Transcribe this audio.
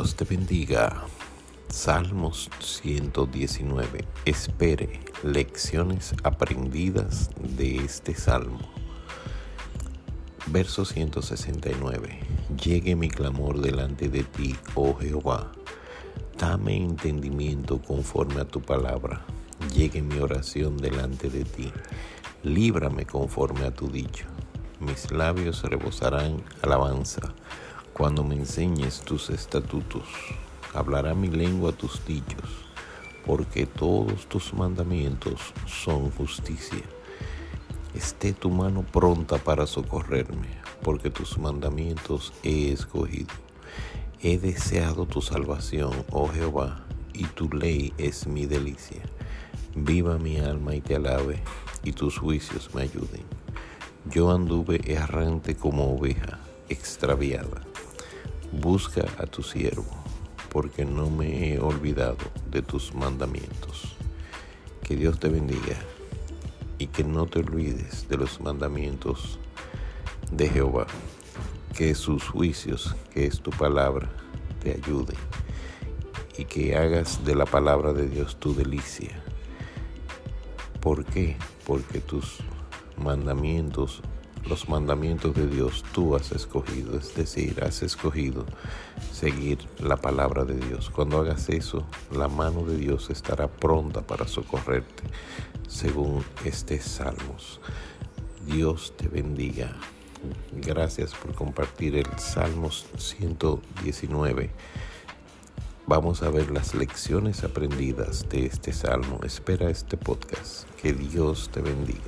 Dios te bendiga. Salmos 119. Espere lecciones aprendidas de este salmo. Verso 169. Llegue mi clamor delante de ti, oh Jehová. Dame entendimiento conforme a tu palabra. Llegue mi oración delante de ti. Líbrame conforme a tu dicho. Mis labios rebosarán alabanza cuando me enseñes tus estatutos, hablará mi lengua tus dichos, porque todos tus mandamientos son justicia. Esté tu mano pronta para socorrerme, porque tus mandamientos he escogido. He deseado tu salvación, oh Jehová, y tu ley es mi delicia. Viva mi alma y te alabe, y tus juicios me ayuden. Yo anduve errante como oveja, extraviada Busca a tu siervo, porque no me he olvidado de tus mandamientos. Que Dios te bendiga y que no te olvides de los mandamientos de Jehová. Que sus juicios, que es tu palabra, te ayuden y que hagas de la palabra de Dios tu delicia. ¿Por qué? Porque tus mandamientos los mandamientos de Dios tú has escogido, es decir, has escogido seguir la palabra de Dios. Cuando hagas eso, la mano de Dios estará pronta para socorrerte, según este Salmos. Dios te bendiga. Gracias por compartir el Salmos 119. Vamos a ver las lecciones aprendidas de este salmo. Espera este podcast. Que Dios te bendiga.